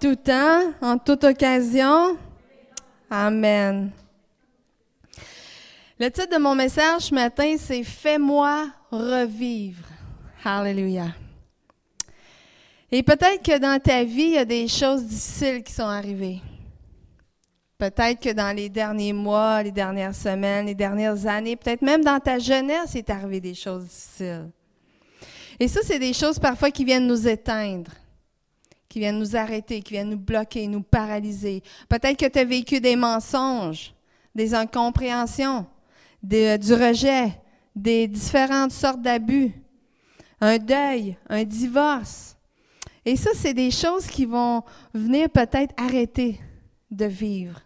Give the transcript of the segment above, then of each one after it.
tout temps, en toute occasion. Amen. Le titre de mon message ce matin, c'est Fais-moi revivre. Hallelujah. Et peut-être que dans ta vie, il y a des choses difficiles qui sont arrivées. Peut-être que dans les derniers mois, les dernières semaines, les dernières années, peut-être même dans ta jeunesse, il est arrivé des choses difficiles. Et ça, c'est des choses parfois qui viennent nous éteindre qui viennent nous arrêter, qui viennent nous bloquer, nous paralyser. Peut-être que tu as vécu des mensonges, des incompréhensions, du rejet, des différentes sortes d'abus, un deuil, un divorce. Et ça, c'est des choses qui vont venir peut-être arrêter de vivre,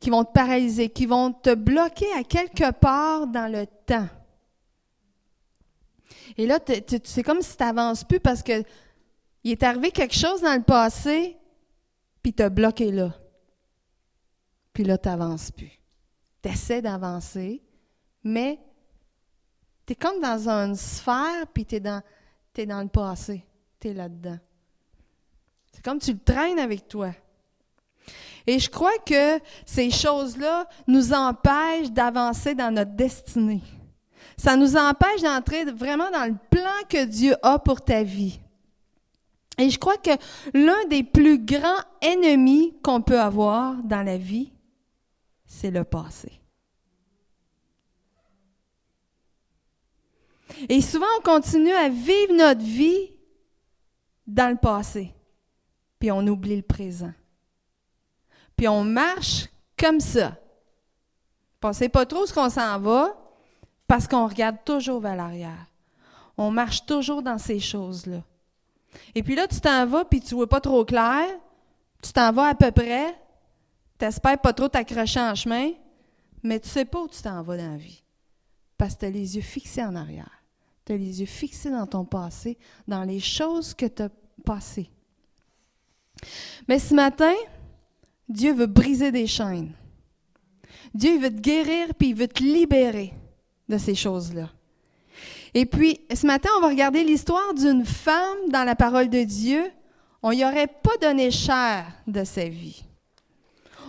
qui vont te paralyser, qui vont te bloquer à quelque part dans le temps. Et là, c'est comme si tu n'avances plus parce que il est arrivé quelque chose dans le passé, puis t'as bloqué là. Puis là, tu n'avances plus. Tu essaies d'avancer, mais tu es comme dans une sphère, puis tu es dans, es dans le passé. Tu es là-dedans. C'est comme tu le traînes avec toi. Et je crois que ces choses-là nous empêchent d'avancer dans notre destinée. Ça nous empêche d'entrer vraiment dans le plan que Dieu a pour ta vie. Et je crois que l'un des plus grands ennemis qu'on peut avoir dans la vie, c'est le passé. Et souvent, on continue à vivre notre vie dans le passé, puis on oublie le présent. Puis on marche comme ça. Sait pas trop ce qu'on s'en va parce qu'on regarde toujours vers l'arrière. On marche toujours dans ces choses-là. Et puis là, tu t'en vas, puis tu vois pas trop clair. Tu t'en vas à peu près. Tu n'espères pas trop t'accrocher en chemin, mais tu sais pas où tu t'en vas dans la vie. Parce que tu as les yeux fixés en arrière. Tu as les yeux fixés dans ton passé, dans les choses que tu as passées. Mais ce matin, Dieu veut briser des chaînes. Dieu veut te guérir, puis il veut te libérer de ces choses-là. Et puis, ce matin, on va regarder l'histoire d'une femme dans la parole de Dieu. On n'y aurait pas donné cher de sa vie.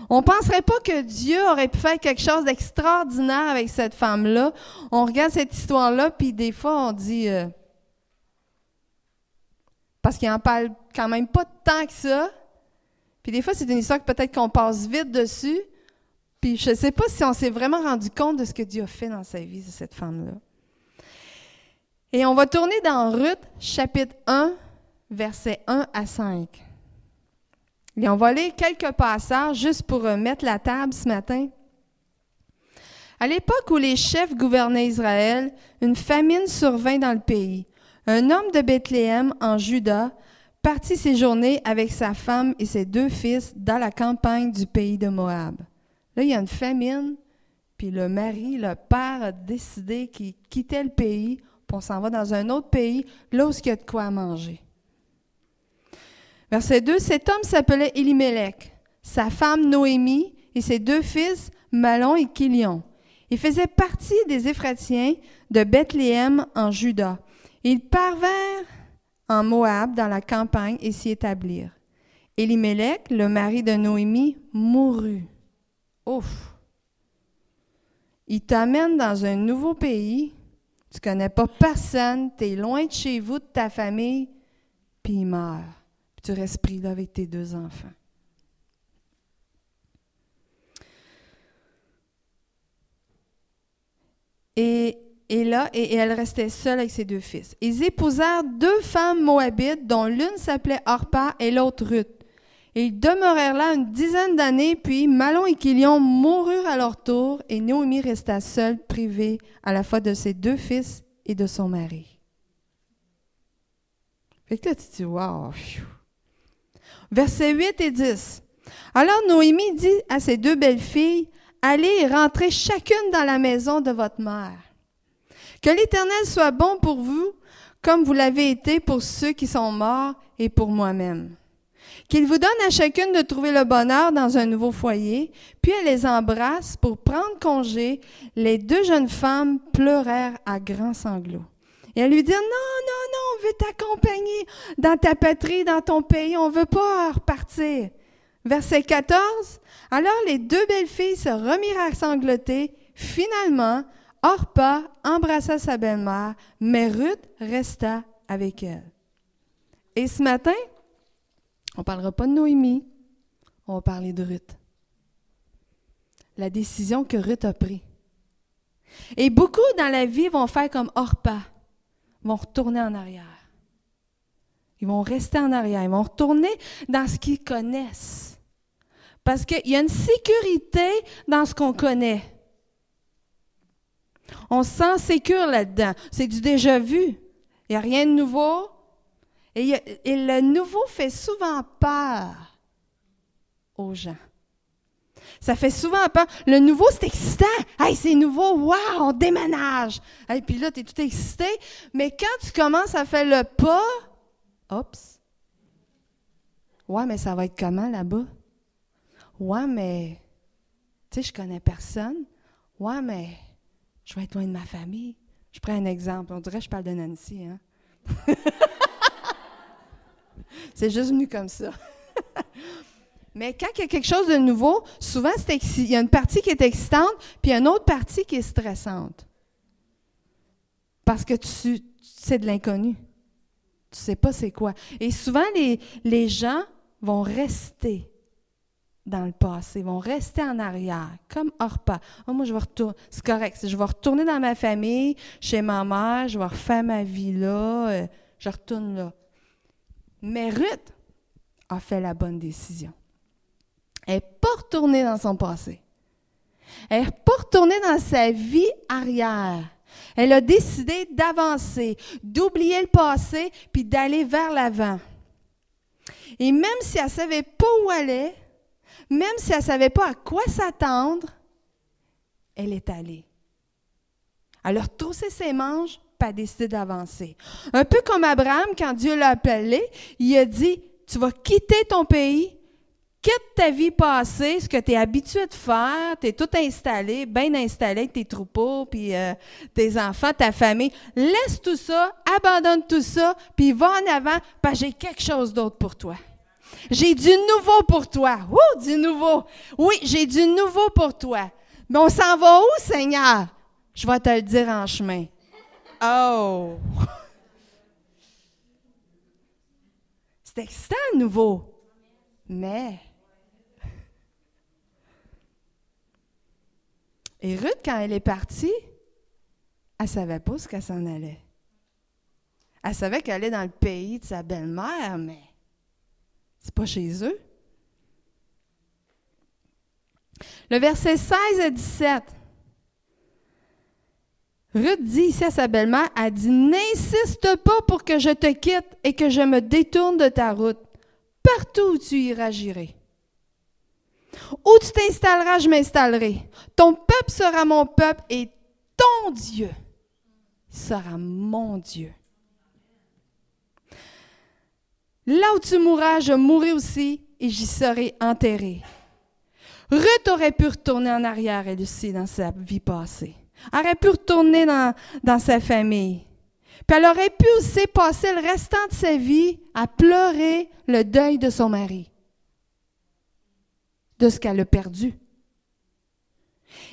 On ne penserait pas que Dieu aurait pu faire quelque chose d'extraordinaire avec cette femme-là. On regarde cette histoire-là, puis des fois, on dit... Euh, parce qu'il n'en parle quand même pas tant que ça. Puis des fois, c'est une histoire que peut-être qu'on passe vite dessus. Puis je ne sais pas si on s'est vraiment rendu compte de ce que Dieu a fait dans sa vie de cette femme-là. Et on va tourner dans Ruth, chapitre 1, versets 1 à 5. Et on va lire quelques passages juste pour mettre la table ce matin. À l'époque où les chefs gouvernaient Israël, une famine survint dans le pays. Un homme de Bethléem, en Juda, partit séjourner avec sa femme et ses deux fils dans la campagne du pays de Moab. Là, il y a une famine, puis le mari, le père a décidé qu'il quittait le pays on s'en va dans un autre pays, là où il y a de quoi manger. Verset 2, cet homme s'appelait Elimelech, sa femme Noémie et ses deux fils, Malon et Kilion. Ils faisaient partie des Éphratiens de Bethléem en Juda. Ils parvinrent en Moab dans la campagne et s'y établirent. Elimelech, le mari de Noémie, mourut. Ouf! Il t'amène dans un nouveau pays tu connais pas personne, tu es loin de chez vous, de ta famille, puis il meurt. Puis tu restes pris là avec tes deux enfants. Et, là, et, elle restait seule avec ses deux fils. Ils épousèrent deux femmes moabites, dont l'une s'appelait Orpa et l'autre Ruth. Et ils demeurèrent là une dizaine d'années, puis Malon et Kilion moururent à leur tour, et Naomi resta seule, privée à la fois de ses deux fils et de son mari. Fait que là, tu dis, wow! Versets 8 et 10. Alors Noémie dit à ses deux belles-filles, Allez et rentrez chacune dans la maison de votre mère. Que l'Éternel soit bon pour vous, comme vous l'avez été pour ceux qui sont morts et pour moi-même. Qu'il vous donne à chacune de trouver le bonheur dans un nouveau foyer, puis elle les embrasse pour prendre congé. Les deux jeunes femmes pleurèrent à grands sanglots. Et elle lui dit, non, non, non, on veut t'accompagner dans ta patrie, dans ton pays, on veut pas repartir. Verset 14, alors les deux belles filles se remirent à sangloter. Finalement, Orpa embrassa sa belle-mère, mais Ruth resta avec elle. Et ce matin, on parlera pas de Noémie, on va parler de Ruth. La décision que Ruth a prise. Et beaucoup dans la vie vont faire comme Orpa, vont retourner en arrière. Ils vont rester en arrière, ils vont retourner dans ce qu'ils connaissent. Parce qu'il y a une sécurité dans ce qu'on connaît. On se sent sécure là-dedans. C'est du déjà vu. Il n'y a rien de nouveau. Et, le nouveau fait souvent peur aux gens. Ça fait souvent peur. Le nouveau, c'est excitant. Hey, c'est nouveau. Wow, on déménage. Et puis là, tu es tout excité. Mais quand tu commences à faire le pas, oups. Ouais, mais ça va être comment là-bas? Ouais, mais, tu sais, je connais personne. Ouais, mais, je vais être loin de ma famille. Je prends un exemple. On dirait que je parle de Nancy, hein? c'est juste venu comme ça. Mais quand il y a quelque chose de nouveau, souvent, il y a une partie qui est excitante, puis il y a une autre partie qui est stressante. Parce que tu, c'est de l'inconnu. Tu ne sais pas c'est quoi. Et souvent, les, les gens vont rester dans le passé, vont rester en arrière, comme Orpa. Oh, moi, je vais retourner. C'est correct. Je vais retourner dans ma famille, chez ma mère, je vais refaire ma vie là, euh, je retourne là. Mais Ruth a fait la bonne décision. Elle n'est pas retournée dans son passé. Elle n'est pas retournée dans sa vie arrière. Elle a décidé d'avancer, d'oublier le passé, puis d'aller vers l'avant. Et même si elle ne savait pas où aller, même si elle ne savait pas à quoi s'attendre, elle est allée. Elle a retroussé ses manches, puis a décidé d'avancer. Un peu comme Abraham, quand Dieu l'a appelé, il a dit, tu vas quitter ton pays, quitte ta vie passée, ce que tu es habitué de faire, tu es tout installé, bien installé tes troupeaux, puis euh, tes enfants, ta famille. Laisse tout ça, abandonne tout ça, puis va en avant, parce que j'ai quelque chose d'autre pour toi. J'ai du nouveau pour toi. Ouh, du nouveau. Oui, j'ai du nouveau pour toi. Mais on s'en va où, Seigneur? Je vais te le dire en chemin. Oh! C'est excitant, le nouveau. Mais. Et Ruth, quand elle est partie, elle ne savait pas ce qu'elle s'en allait. Elle savait qu'elle allait dans le pays de sa belle-mère, mais c'est pas chez eux. Le verset 16 à 17. Ruth dit ici à sa belle-mère, elle dit, N'insiste pas pour que je te quitte et que je me détourne de ta route. Partout où tu iras, j'irai. Où tu t'installeras, je m'installerai. Ton peuple sera mon peuple et ton Dieu sera mon Dieu. Là où tu mourras, je mourrai aussi et j'y serai enterré. Ruth aurait pu retourner en arrière, elle aussi, dans sa vie passée. Elle aurait pu retourner dans, sa famille. Puis elle aurait pu aussi passer le restant de sa vie à pleurer le deuil de son mari, de ce qu'elle a perdu.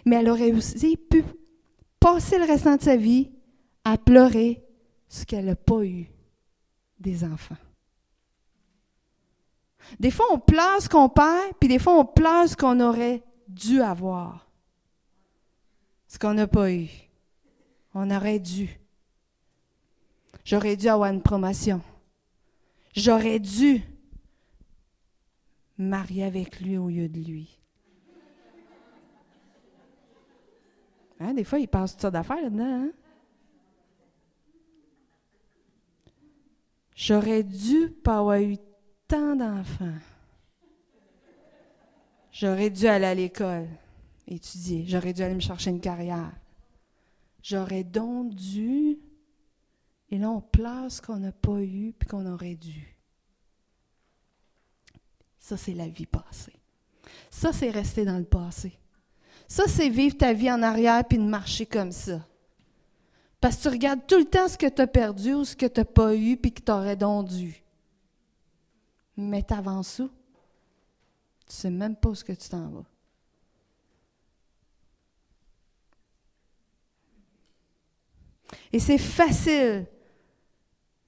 Mais elle aurait aussi pu passer le restant de sa vie à pleurer ce qu'elle n'a pas eu des enfants. Des fois, on pleure ce qu'on perd, puis des fois, on pleure ce qu'on aurait dû avoir. Ce qu'on n'a pas eu. On aurait dû. J'aurais dû avoir une promotion. J'aurais dû marier avec lui au lieu de lui. Hein, des fois, il passe toutes sortes d'affaires là-dedans. Hein? J'aurais dû pas avoir eu tant d'enfants. J'aurais dû aller à l'école, étudier. J'aurais dû aller me chercher une carrière. J'aurais donc dû. Et là, on place ce qu'on n'a pas eu puis qu'on aurait dû. Ça, c'est la vie passée. Ça, c'est rester dans le passé. Ça, c'est vivre ta vie en arrière puis de marcher comme ça. Parce que tu regardes tout le temps ce que tu as perdu ou ce que tu n'as pas eu puis que tu aurais donc dû. Mais tu avances où? Tu ne sais même pas où ce que tu t'en vas. Et c'est facile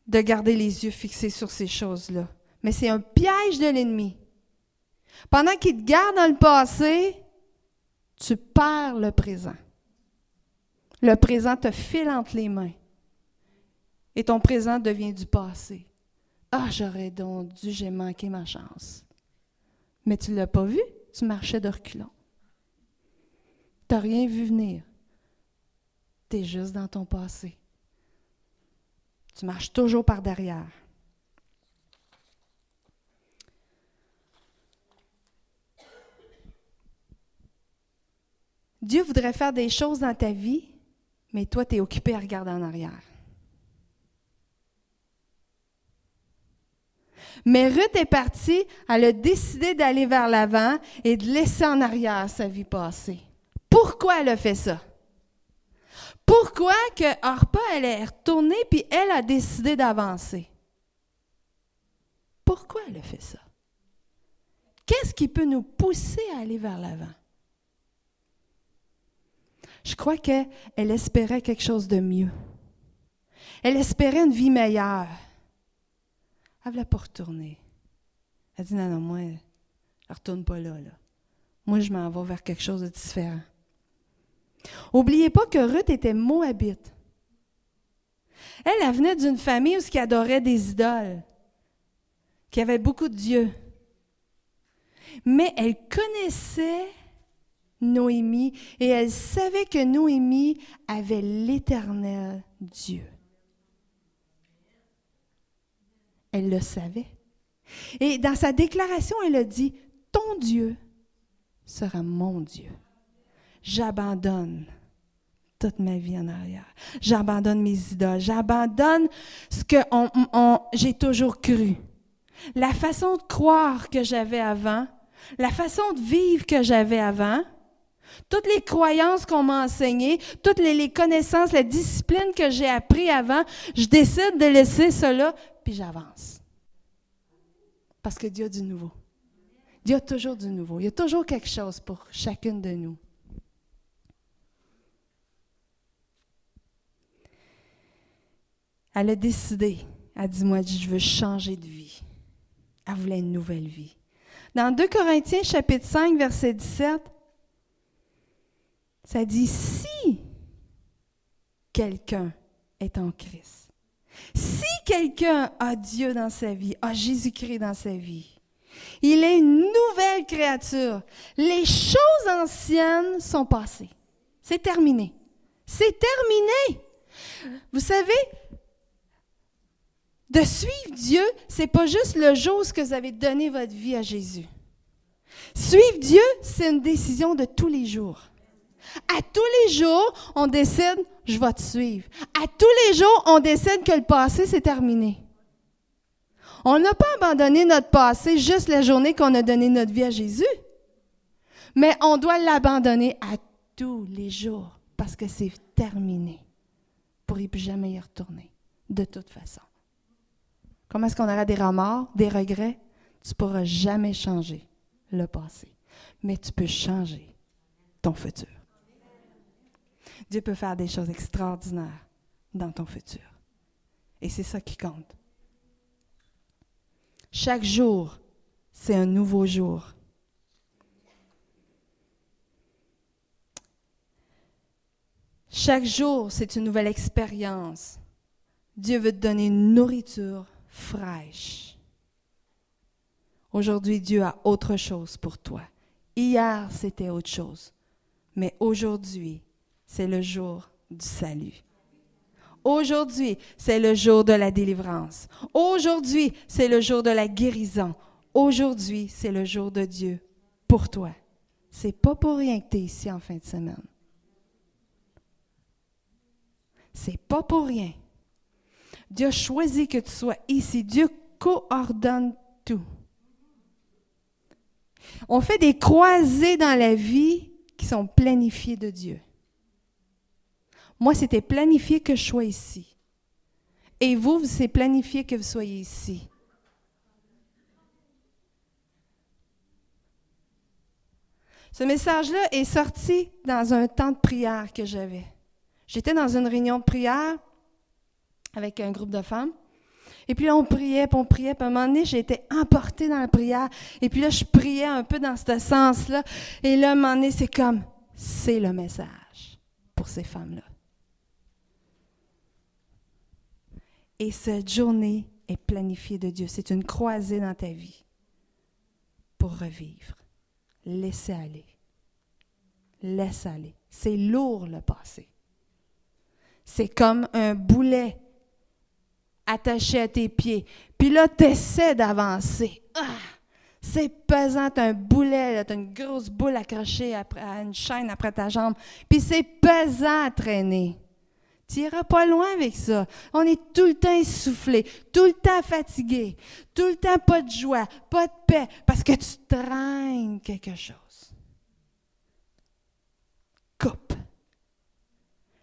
de garder les yeux fixés sur ces choses-là. Mais c'est un piège de l'ennemi. Pendant qu'il te garde dans le passé, tu perds le présent. Le présent te file entre les mains. Et ton présent devient du passé. Ah, j'aurais donc dû, j'ai manqué ma chance. Mais tu ne l'as pas vu, tu marchais de reculons. Tu n'as rien vu venir. Tu es juste dans ton passé. Tu marches toujours par derrière. Dieu voudrait faire des choses dans ta vie, mais toi, tu es occupé à regarder en arrière. Mais Ruth est partie, elle a décidé d'aller vers l'avant et de laisser en arrière sa vie passée. Pourquoi elle a fait ça? Pourquoi que Orpa, elle est retournée puis elle a décidé d'avancer? Pourquoi elle a fait ça? Qu'est-ce qui peut nous pousser à aller vers l'avant? Je crois qu'elle espérait quelque chose de mieux. Elle espérait une vie meilleure. Elle ne voulait pas retourner. Elle dit non, non, moi, je ne retourne pas là, là. Moi, je m'en vais vers quelque chose de différent. Oubliez pas que Ruth était moabite. Elle, venait d'une famille où qui adorait des idoles, qui avait beaucoup de dieux. Mais elle connaissait Noémie et elle savait que Noémie avait l'éternel Dieu. Elle le savait. Et dans sa déclaration, elle a dit, Ton Dieu sera mon Dieu. J'abandonne toute ma vie en arrière. J'abandonne mes idoles. J'abandonne ce que j'ai toujours cru. La façon de croire que j'avais avant, la façon de vivre que j'avais avant, toutes les croyances qu'on m'a enseignées, toutes les, connaissances, la discipline que j'ai appris avant, je décide de laisser cela, puis j'avance. Parce que Dieu a du nouveau. Dieu a toujours du nouveau. Il y a toujours quelque chose pour chacune de nous. Elle a décidé. Elle dit, moi, je veux changer de vie. Elle voulait une nouvelle vie. Dans 2 Corinthiens chapitre 5, verset 17, ça dit, si quelqu'un est en Christ, si quelqu'un a Dieu dans sa vie, a Jésus-Christ dans sa vie, il est une nouvelle créature. Les choses anciennes sont passées. C'est terminé. C'est terminé. Vous savez, de suivre Dieu, c'est pas juste le jour où vous avez donné votre vie à Jésus. Suivre Dieu, c'est une décision de tous les jours. À tous les jours, on décide, je vais te suivre. À tous les jours, on décide que le passé, c'est terminé. On n'a pas abandonné notre passé juste la journée qu'on a donné notre vie à Jésus, mais on doit l'abandonner à tous les jours parce que c'est terminé pour y plus jamais y retourner, de toute façon. Comment est-ce qu'on aura des remords, des regrets? Tu ne pourras jamais changer le passé, mais tu peux changer ton futur. Dieu peut faire des choses extraordinaires dans ton futur. Et c'est ça qui compte. Chaque jour, c'est un nouveau jour. Chaque jour, c'est une nouvelle expérience. Dieu veut te donner une nourriture fraîche. Aujourd'hui, Dieu a autre chose pour toi. Hier, c'était autre chose. Mais aujourd'hui, c'est le jour du salut. Aujourd'hui, c'est le jour de la délivrance. Aujourd'hui, c'est le jour de la guérison. Aujourd'hui, c'est le jour de Dieu pour toi. C'est pas pour rien que tu es ici en fin de semaine. C'est pas pour rien. Dieu a choisi que tu sois ici. Dieu coordonne tout. On fait des croisées dans la vie qui sont planifiées de Dieu. Moi, c'était planifié que je sois ici. Et vous, c'est planifié que vous soyez ici. Ce message-là est sorti dans un temps de prière que j'avais. J'étais dans une réunion de prière avec un groupe de femmes. Et puis là, on priait, puis on priait, puis à un moment donné, j'ai été emportée dans la prière. Et puis là, je priais un peu dans ce sens-là. Et là, à un moment donné, c'est comme, c'est le message pour ces femmes-là. Et cette journée est planifiée de Dieu. C'est une croisée dans ta vie pour revivre. Laissez aller. Laisse aller. C'est lourd le passé. C'est comme un boulet attaché à tes pieds. Puis là, tu essaies d'avancer. Ah! C'est pesant, un boulet, tu as une grosse boule accrochée à une chaîne après ta jambe. Puis c'est pesant à traîner. Tu n'iras pas loin avec ça. On est tout le temps essoufflé, tout le temps fatigué, tout le temps pas de joie, pas de paix, parce que tu traînes quelque chose. Coupe.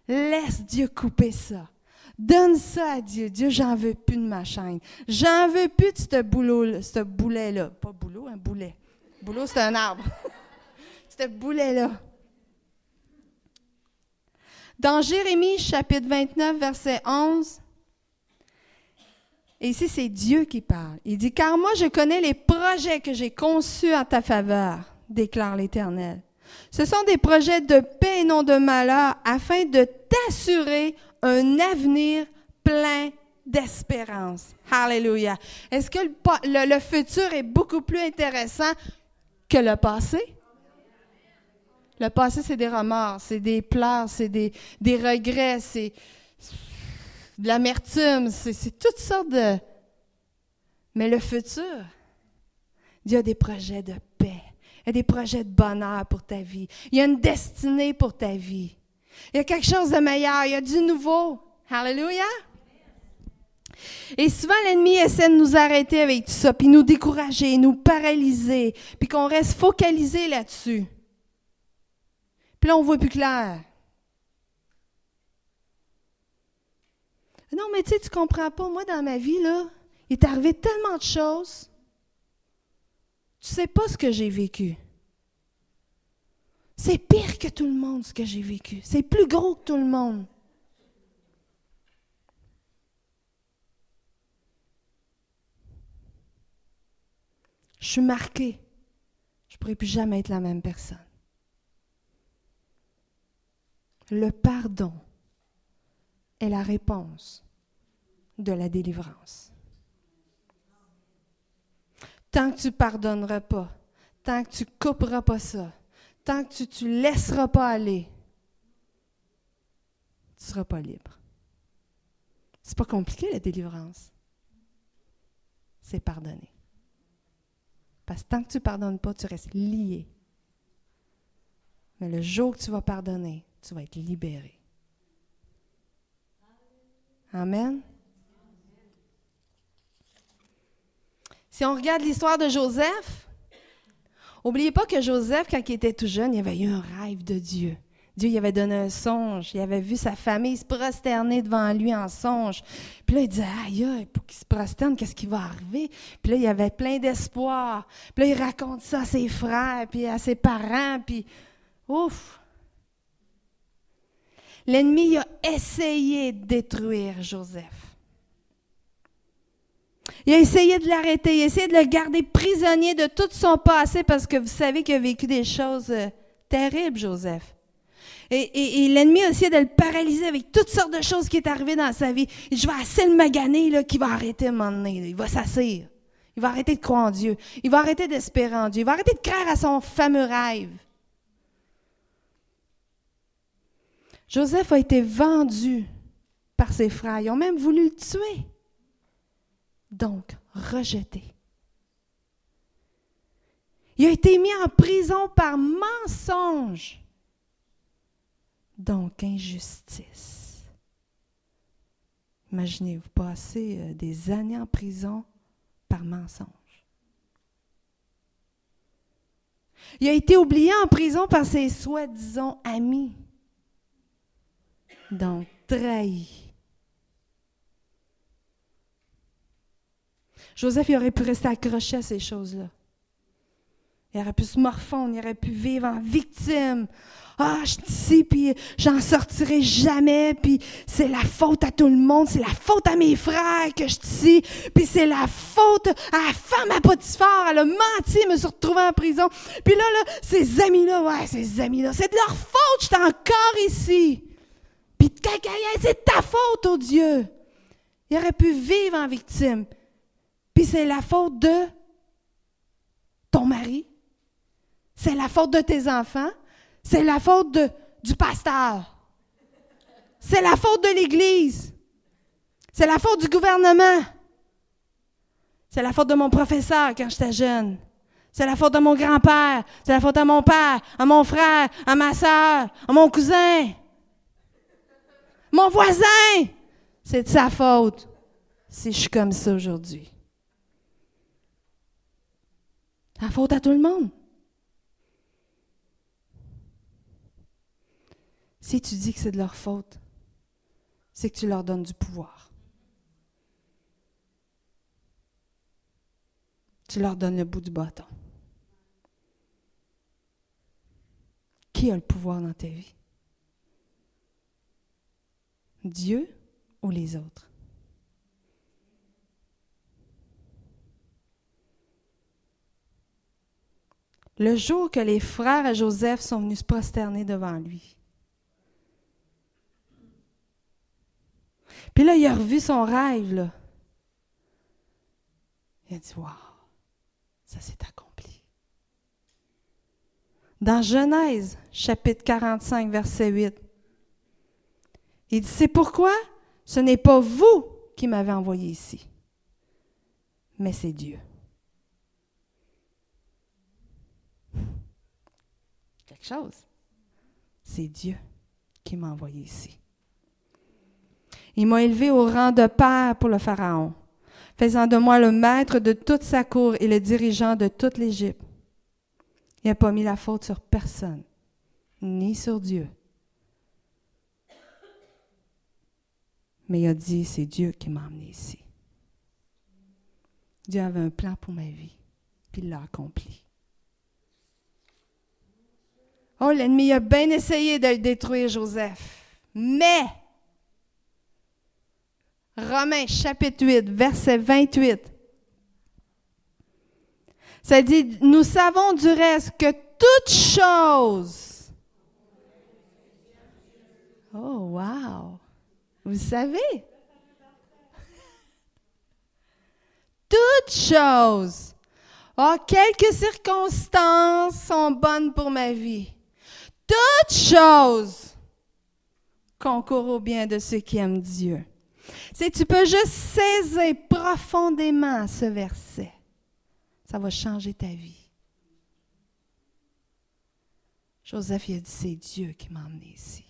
Laisse Dieu couper ça. Donne ça à Dieu. Dieu, j'en veux plus de ma chaîne. J'en veux plus de ce boulot, ce boulet-là. Pas boulot, un boulet. Boulot, c'est un arbre. ce boulet-là. Dans Jérémie chapitre 29, verset 11, et ici c'est Dieu qui parle. Il dit, car moi je connais les projets que j'ai conçus en ta faveur, déclare l'Éternel. Ce sont des projets de paix et non de malheur, afin de t'assurer un avenir plein d'espérance. Alléluia. Est-ce que le, futur est beaucoup plus intéressant que le passé? Le passé, c'est des remords, c'est des pleurs, c'est des, des regrets, c'est de l'amertume, c'est toutes sortes de... Mais le futur, Dieu a des projets de paix, il y a des projets de bonheur pour ta vie, il y a une destinée pour ta vie. Il y a quelque chose de meilleur, il y a du nouveau. Hallelujah! Et souvent, l'ennemi essaie de nous arrêter avec tout ça, puis nous décourager, nous paralyser, puis qu'on reste focalisé là-dessus. Puis là, on voit plus clair. Non, mais tu sais, tu comprends pas. Moi, dans ma vie, là, il est arrivé tellement de choses. Tu sais pas ce que j'ai vécu. C'est pire que tout le monde ce que j'ai vécu. C'est plus gros que tout le monde. Je suis marquée. Je ne pourrai plus jamais être la même personne. Le pardon est la réponse de la délivrance. Tant que tu pardonneras pas, tant que tu couperas pas ça, tant que tu ne laisseras pas aller, tu ne seras pas libre. C'est pas compliqué la délivrance. C'est pardonner. Parce que tant que tu ne pardonnes pas, tu restes lié. Mais le jour que tu vas pardonner, tu vas être libéré. Amen. Si on regarde l'histoire de Joseph, N'oubliez pas que Joseph, quand il était tout jeune, il avait eu un rêve de Dieu. Dieu il avait donné un songe. Il avait vu sa famille se prosterner devant lui en songe. Puis là, il disait, aïe, pour qu'il se prosterne, qu'est-ce qui va arriver? Puis là, il avait plein d'espoir. Puis là, il raconte ça à ses frères, puis à ses parents, puis ouf! L'ennemi a essayé de détruire Joseph. Il a essayé de l'arrêter, il a essayé de le garder prisonnier de tout son passé parce que vous savez qu'il a vécu des choses euh, terribles, Joseph. Et, l'ennemi a essayé de le paralyser avec toutes sortes de choses qui est arrivées dans sa vie. je vais assez le maganer qu'il va arrêter à un. Il va s'asseoir. Il va arrêter de croire en Dieu. Il va arrêter d'espérer en Dieu. Il va arrêter de croire à son fameux rêve. Joseph a été vendu par ses frères. Ils ont même voulu le tuer donc rejeté. Il a été mis en prison par mensonge, donc injustice. Imaginez-vous passer euh, des années en prison par mensonge. Il a été oublié en prison par ses soi-disant amis. Donc, trahi. Joseph, il aurait pu rester accroché à ces choses-là. Il aurait pu se morfondre, il aurait pu vivre en victime. Ah, je sais, puis j'en sortirai jamais, puis c'est la faute à tout le monde, c'est la faute à mes frères que je sais, puis c'est la faute à la femme à Potiphar, elle a menti, elle me suis retrouvée en prison. Puis là, là, ces amis-là, ouais, ces amis-là, c'est de leur faute, je suis encore ici. Puis c'est ta faute, oh Dieu. Il aurait pu vivre en victime. C'est la faute de ton mari, c'est la faute de tes enfants, c'est la faute du pasteur, c'est la faute de l'Église, c'est la faute du gouvernement, c'est la faute de mon professeur quand j'étais jeune. C'est la faute de mon grand-père. C'est la faute à mon père, à mon frère, à ma soeur, à mon cousin. Mon voisin. C'est de sa faute si je suis comme ça aujourd'hui. La faute à tout le monde. Si tu dis que c'est de leur faute, c'est que tu leur donnes du pouvoir. Tu leur donnes le bout du bâton. Qui a le pouvoir dans ta vie? Dieu ou les autres? Le jour que les frères à Joseph sont venus se prosterner devant lui, Puis là, il a revu son rêve. Il a dit, waouh, ça s'est accompli. Dans Genèse, chapitre 45, verset 8, il dit, c'est pourquoi ce n'est pas vous qui m'avez envoyé ici, mais c'est Dieu. Chose. C'est Dieu qui m'a envoyé ici. Il m'a élevé au rang de père pour le Pharaon, faisant de moi le maître de toute sa cour et le dirigeant de toute l'Égypte. Il n'a pas mis la faute sur personne, ni sur Dieu. Mais il a dit, c'est Dieu qui m'a emmené ici. Dieu avait un plan pour ma vie, puis il l'a accompli. Oh, l'ennemi a bien essayé de le détruire, Joseph. Mais Romains chapitre 8, verset 28. Ça dit, nous savons du reste que toute chose. Oh, wow! Vous savez? Toutes choses. Oh, quelques circonstances sont bonnes pour ma vie. Toutes choses concourent au bien de ceux qui aiment Dieu. Si tu peux juste saisir profondément ce verset, ça va changer ta vie. Joseph il a dit c'est Dieu qui m'a emmené ici.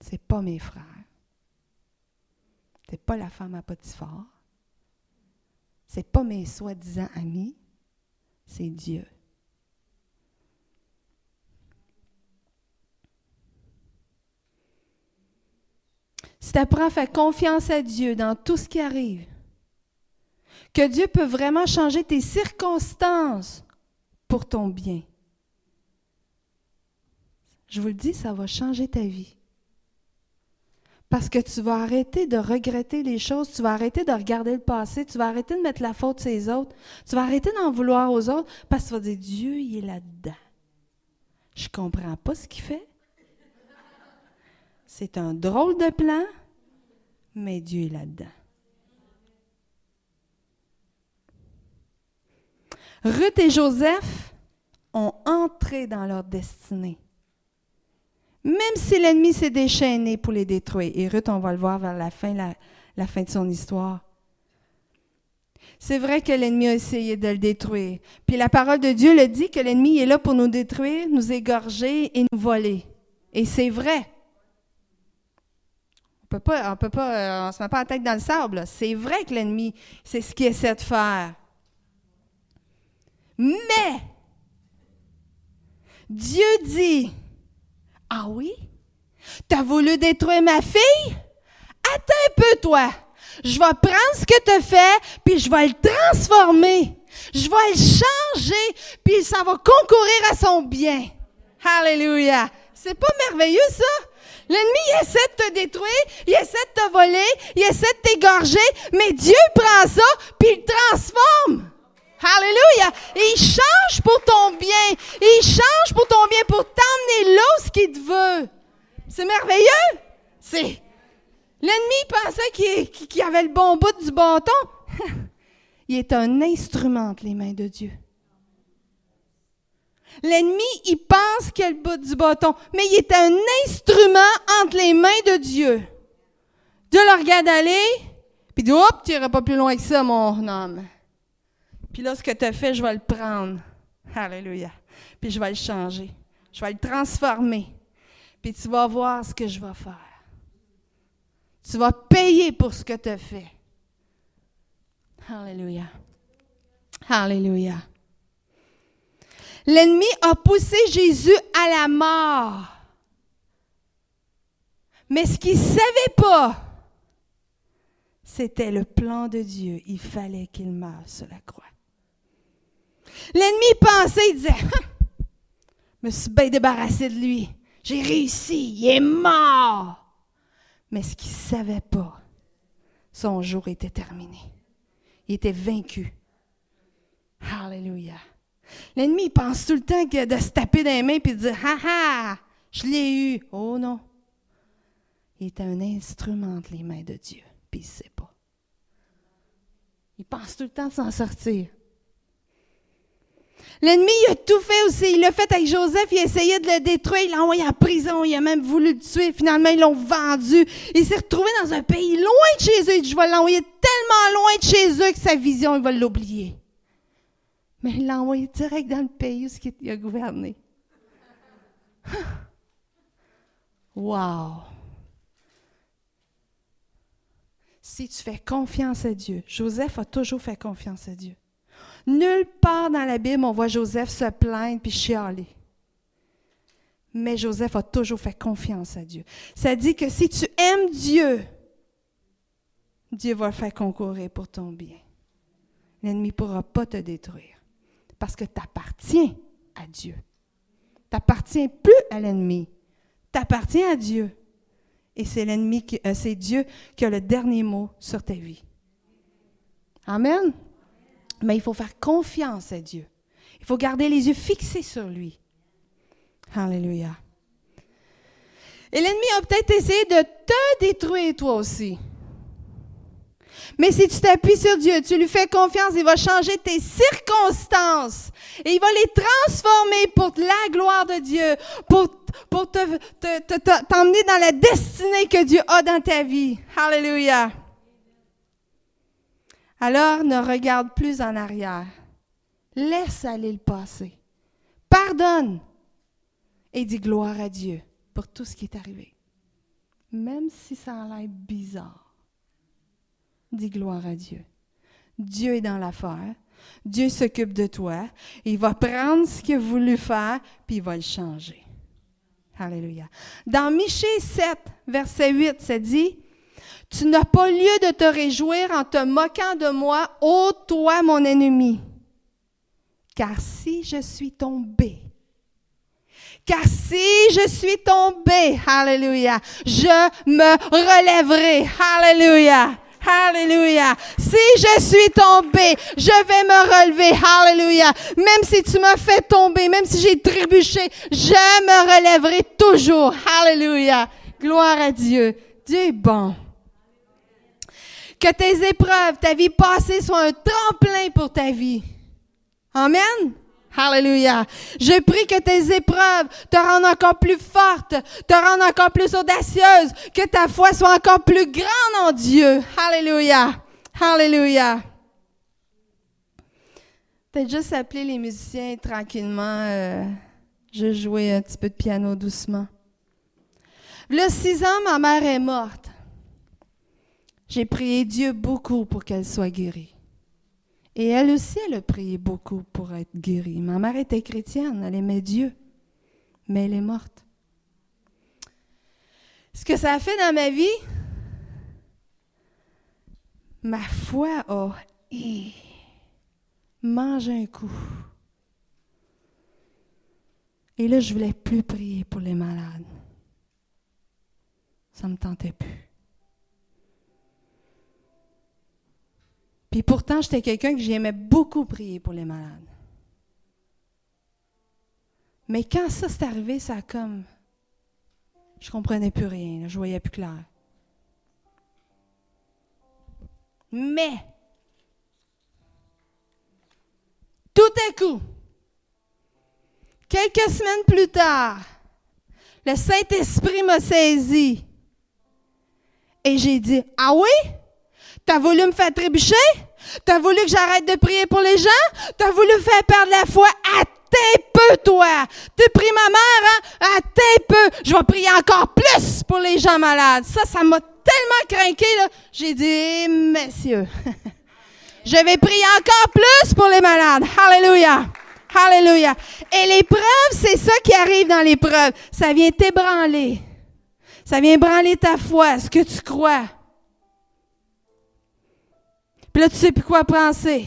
C'est pas mes frères. C'est pas la femme à Potiphar. C'est pas mes soi-disant amis. C'est Dieu. Si tu apprends à faire confiance à Dieu dans tout ce qui arrive, que Dieu peut vraiment changer tes circonstances pour ton bien. Je vous le dis, ça va changer ta vie. Parce que tu vas arrêter de regretter les choses, tu vas arrêter de regarder le passé, tu vas arrêter de mettre la faute sur les autres, tu vas arrêter d'en vouloir aux autres parce que tu vas dire Dieu, il est là-dedans. Je ne comprends pas ce qu'il fait, c'est un drôle de plan, mais Dieu est là-dedans. Ruth et Joseph ont entré dans leur destinée. Même si l'ennemi s'est déchaîné pour les détruire. Et Ruth, on va le voir vers la fin, de son histoire. C'est vrai que l'ennemi a essayé de le détruire. Puis la parole de Dieu le dit que l'ennemi est là pour nous détruire, nous égorger et nous voler. Et c'est vrai peut pas, on peut pas, euh, se met pas la tête dans le sable. C'est vrai que l'ennemi, c'est ce qu'il essaie de faire. Mais Dieu dit, ah oui, Tu as voulu détruire ma fille? Attends un peu, toi. Je vais prendre ce que tu as fait, puis je vais le transformer. Je vais le changer, puis ça va concourir à son bien. Alléluia. C'est pas merveilleux, ça? L'ennemi, essaie de te détruire, il essaie de te voler, il essaie de t'égorger, mais Dieu prend ça, puis il transforme. Alléluia. Il change pour ton bien. il change pour ton bien, pour t'emmener là ce qu'il te veut. C'est merveilleux. C'est. L'ennemi pensait qu'il avait le bon bout du bâton. il est un instrument entre les mains de Dieu. L'ennemi, il pense qu'il a le bout du bâton, mais il est un instrument entre les mains de Dieu. Dieu le regarde aller, puis dit, hop, tu n'iras pas plus loin que ça, mon homme. Puis là, ce que tu as fait, je vais le prendre. Alléluia. Puis je vais le changer. Je vais le transformer. Puis tu vas voir ce que je vais faire. Tu vas payer pour ce que tu as fait. Alléluia. Alléluia. L'ennemi a poussé Jésus à la mort. Mais ce qu'il ne savait pas, c'était le plan de Dieu. Il fallait qu'il meure sur la croix. L'ennemi pensait, il disait, je me suis bien débarrassé de lui. J'ai réussi, il est mort. Mais ce qu'il ne savait pas, son jour était terminé. Il était vaincu. Alléluia. L'ennemi pense tout le temps que de se taper dans les mains et de dire Ha ha, je l'ai eu. Oh non. Il est un instrument entre les mains de Dieu, puis il ne sait pas. Il pense tout le temps de s'en sortir. L'ennemi, il a tout fait aussi. Il l'a fait avec Joseph, il a essayé de le détruire, il l'a envoyé en prison, il a même voulu le tuer. Finalement, ils l'ont vendu. Il s'est retrouvé dans un pays loin de chez eux. Il je vais l'envoyer tellement loin de chez eux que sa vision, il va l'oublier. Mais il l'a envoyé direct dans le pays où il a gouverné. Wow! Si tu fais confiance à Dieu, Joseph a toujours fait confiance à Dieu. Nulle part dans la Bible, on voit Joseph se plaindre puis chialer. Mais Joseph a toujours fait confiance à Dieu. Ça dit que si tu aimes Dieu, Dieu va le faire concourir pour ton bien. L'ennemi ne pourra pas te détruire parce que tu appartiens à Dieu. Tu n'appartiens plus à l'ennemi. Tu appartiens à Dieu. Et c'est l'ennemi, euh, c'est Dieu qui a le dernier mot sur ta vie. Amen. Mais il faut faire confiance à Dieu. Il faut garder les yeux fixés sur lui. Alléluia. Et l'ennemi a peut-être essayé de te détruire toi aussi. Mais si tu t'appuies sur Dieu, tu lui fais confiance, il va changer tes circonstances et il va les transformer pour la gloire de Dieu, pour, t'emmener te, dans la destinée que Dieu a dans ta vie. Alléluia. Alors ne regarde plus en arrière. Laisse aller le passé. Pardonne et dis gloire à Dieu pour tout ce qui est arrivé. Même si ça a l'air bizarre, dis gloire à Dieu. Dieu est dans l'affaire. Dieu s'occupe de toi. Il va prendre ce qu'il a voulu faire, puis il va le changer. Alléluia. Dans Michée 7, verset 8, ça dit, tu n'as pas lieu de te réjouir en te moquant de moi, ô toi mon ennemi. Car si je suis tombé, car si je suis tombé, alléluia, je me relèverai, alléluia. Alléluia. Si je suis tombé, je vais me relever. Alléluia. Même si tu m'as fait tomber, même si j'ai trébuché, je me relèverai toujours. Alléluia. Gloire à Dieu. Dieu est bon. Que tes épreuves, ta vie passée soient un tremplin pour ta vie. Amen. Alléluia. Je prie que tes épreuves te rendent encore plus forte, te rendent encore plus audacieuse, que ta foi soit encore plus grande en Dieu. Alléluia. Alléluia. Peut-être juste appeler les musiciens tranquillement. Euh, je jouais un petit peu de piano doucement. Le six ans, ma mère est morte. J'ai prié Dieu beaucoup pour qu'elle soit guérie. Et elle aussi, elle a prié beaucoup pour être guérie. Ma mère était chrétienne, elle aimait Dieu, mais elle est morte. Ce que ça a fait dans ma vie, ma foi a mangé un coup. Et là, je voulais plus prier pour les malades. Ça ne me tentait plus. Puis pourtant, j'étais quelqu'un que j'aimais beaucoup prier pour les malades. Mais quand ça s'est arrivé, ça a comme. Je comprenais plus rien, je voyais plus clair. Mais, tout à coup, quelques semaines plus tard, le Saint-Esprit m'a saisi. Et j'ai dit, ah oui? T'as voulu me faire trébucher? T'as voulu que j'arrête de prier pour les gens? T'as voulu faire perdre la foi? tes peu, toi! Tu pries ma mère, hein? Tes peu! Je vais prier encore plus pour les gens malades. Ça, ça m'a tellement craqué, là. J'ai dit, messieurs, je vais prier encore plus pour les malades. Alléluia! Alléluia! Et l'épreuve, c'est ça qui arrive dans l'épreuve. Ça vient t'ébranler. Ça vient branler ta foi, ce que tu crois. Puis là, tu sais plus quoi penser.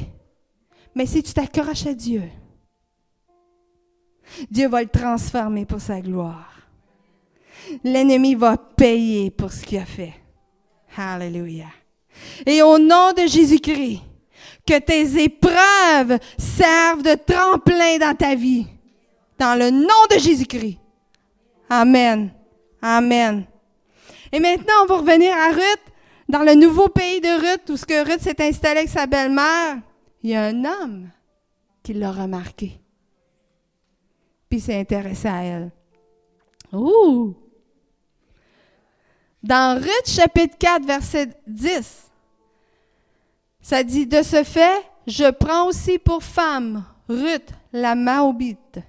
Mais si tu t'accroches à Dieu, Dieu va le transformer pour sa gloire. L'ennemi va payer pour ce qu'il a fait. Alléluia. Et au nom de Jésus-Christ, que tes épreuves servent de tremplin dans ta vie. Dans le nom de Jésus-Christ. Amen. Amen. Et maintenant, on va revenir à Ruth. Dans le nouveau pays de Ruth, où ce que Ruth s'est installée avec sa belle-mère, il y a un homme qui l'a remarqué. Puis s'est intéressé à elle. Ouh! Dans Ruth chapitre 4, verset 10, ça dit, de ce fait, je prends aussi pour femme Ruth, la Maobite,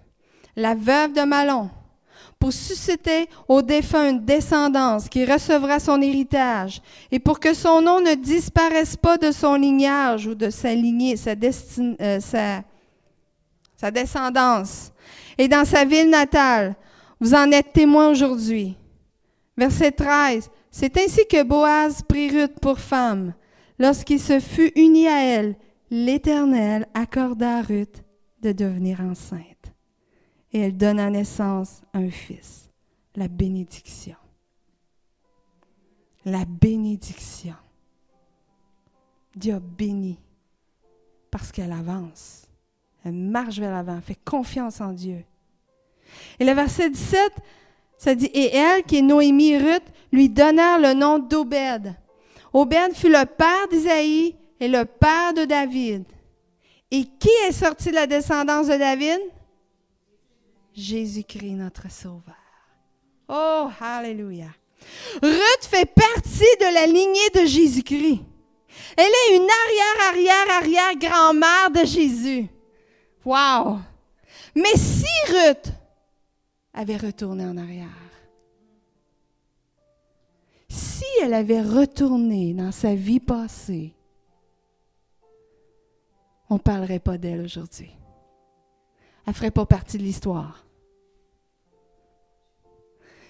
la veuve de Malon, pour susciter au défunt une descendance qui recevra son héritage, et pour que son nom ne disparaisse pas de son lignage ou de sa lignée, sa, euh, descendance, et dans sa ville natale. Vous en êtes témoin aujourd'hui. Verset 13. C'est ainsi que Boaz prit Ruth pour femme. Lorsqu'il se fut uni à elle, l'Éternel accorda à Ruth de devenir enceinte. Et elle donna naissance à un fils. La bénédiction. La bénédiction. Dieu a béni parce qu'elle avance. Elle marche vers l'avant, fait confiance en Dieu. Et le verset 17, ça dit, et elle, qui est Noémie Ruth, lui donnèrent le nom d'Obed. Obed fut le père d'Isaïe et le père de David. Et qui est sorti de la descendance de David? Jésus-Christ, notre Sauveur. Oh, Alléluia. Ruth fait partie de la lignée de Jésus-Christ. Elle est une arrière, arrière, arrière grand-mère de Jésus. Wow! Mais si Ruth avait retourné en arrière, si elle avait retourné dans sa vie passée, on ne parlerait pas d'elle aujourd'hui. Elle ne ferait pas partie de l'histoire.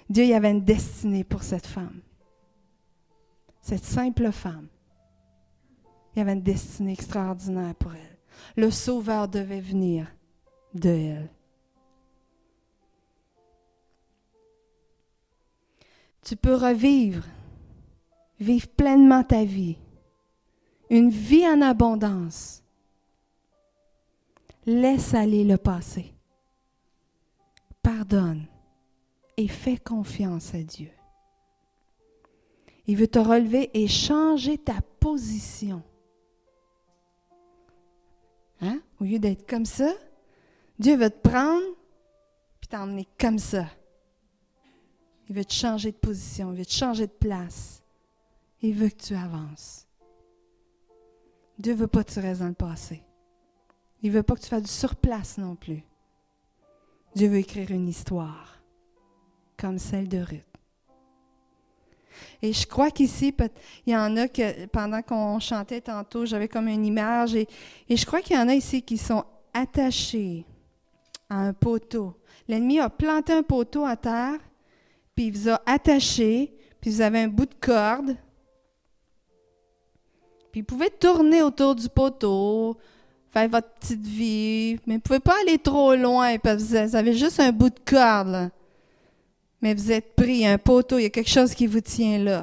Dieu y avait une destinée pour cette femme. Cette simple femme. Il y avait une destinée extraordinaire pour elle. Le Sauveur devait venir de elle. Tu peux revivre, vivre pleinement ta vie, une vie en abondance. Laisse aller le passé. Pardonne et fais confiance à Dieu. Il veut te relever et changer ta position. Hein? Au lieu d'être comme ça, Dieu veut te prendre puis t'emmener comme ça. Il veut te changer de position, il veut te changer de place. Il veut que tu avances. Dieu ne veut pas que tu restes dans le passé. Il ne veut pas que tu fasses du surplace non plus. Dieu veut écrire une histoire comme celle de Ruth. Et je crois qu'ici, il y en a que, pendant qu'on chantait tantôt, j'avais comme une image, et, je crois qu'il y en a ici qui sont attachés à un poteau. L'ennemi a planté un poteau à terre, puis il vous a attaché, puis vous avez un bout de corde. Puis vous pouvez tourner autour du poteau, faire votre petite vie, mais vous ne pouvez pas aller trop loin, parce vous avez juste un bout de corde. Mais vous êtes pris, un poteau, il y a quelque chose qui vous tient là.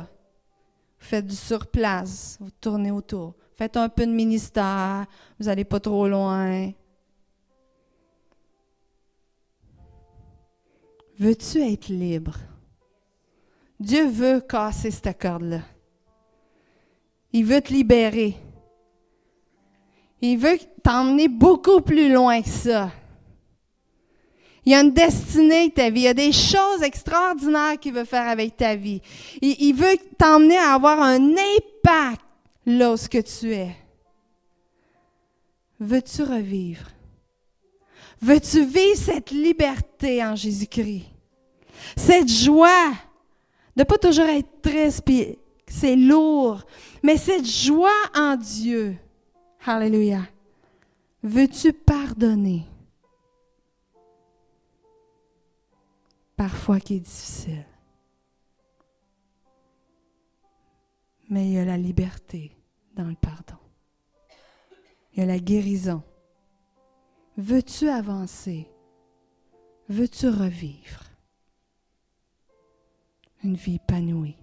Vous faites du surplace, vous tournez autour. Faites un peu de ministère, vous n'allez pas trop loin. Veux-tu être libre? Dieu veut casser cette corde-là. Il veut te libérer. Il veut t'emmener beaucoup plus loin que ça. Il y a une destinée ta vie. Il y a des choses extraordinaires qu'il veut faire avec ta vie. Il, veut t'emmener à avoir un impact là tu es. Veux-tu revivre? Veux-tu vivre cette liberté en Jésus-Christ? Cette joie de pas toujours être triste, puis c'est lourd, mais cette joie en Dieu. Alléluia. Veux-tu pardonner? Parfois qui est difficile. Mais il y a la liberté dans le pardon. Il y a la guérison. Veux-tu avancer? Veux-tu revivre? Une vie épanouie.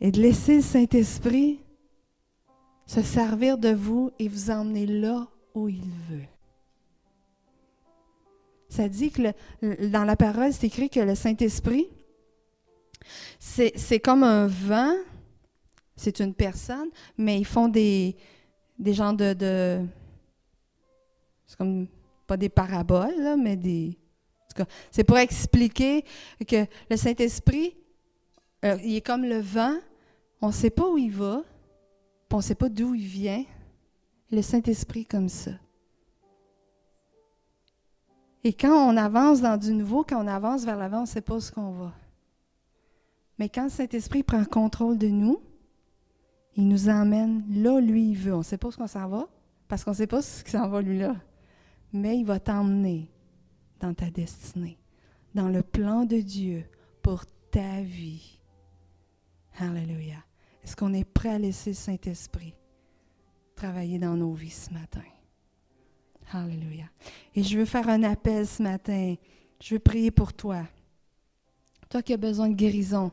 Et de laisser le Saint-Esprit se servir de vous et vous emmener là où il veut. Ça dit que dans la parole, c'est écrit que le Saint-Esprit, c'est comme un vent, c'est une personne, mais ils font des, des genres de. c'est comme pas des paraboles, mais des. c'est pour expliquer que le Saint-Esprit, euh, il est comme le vent, on ne sait pas où il va, on ne sait pas d'où il vient. Le Saint-Esprit comme ça. Et quand on avance dans du nouveau, quand on avance vers l'avant, on ne sait pas où ce qu'on va. Mais quand Saint-Esprit prend contrôle de nous, il nous emmène là où lui il veut. On ne sait pas où qu'on s'en va, parce qu'on ne sait pas ce qui s'en va lui là. Mais il va t'emmener dans ta destinée, dans le plan de Dieu pour ta vie. Alléluia. Est-ce qu'on est prêt à laisser le Saint-Esprit travailler dans nos vies ce matin? Alléluia. Et je veux faire un appel ce matin. Je veux prier pour toi. Toi qui as besoin de guérison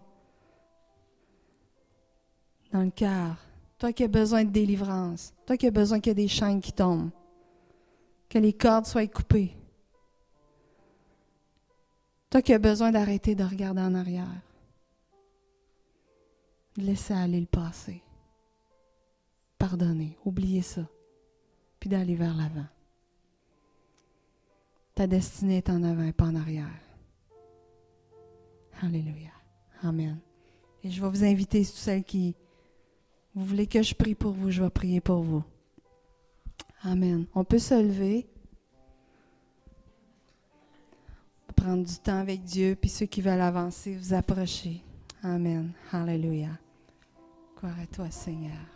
dans le cœur. Toi qui as besoin de délivrance. Toi qui as besoin qu'il y ait des chaînes qui tombent. Que les cordes soient coupées. Toi qui as besoin d'arrêter de regarder en arrière. De laisser aller le passé. Pardonner. Oublier ça. Puis d'aller vers l'avant. Ta destinée est en avant et pas en arrière. Alléluia. Amen. Et je vais vous inviter, tous celles qui vous voulez que je prie pour vous, je vais prier pour vous. Amen. On peut se lever. Prendre du temps avec Dieu, puis ceux qui veulent avancer, vous approcher. Amen. Alléluia. Gloire à toi, Seigneur.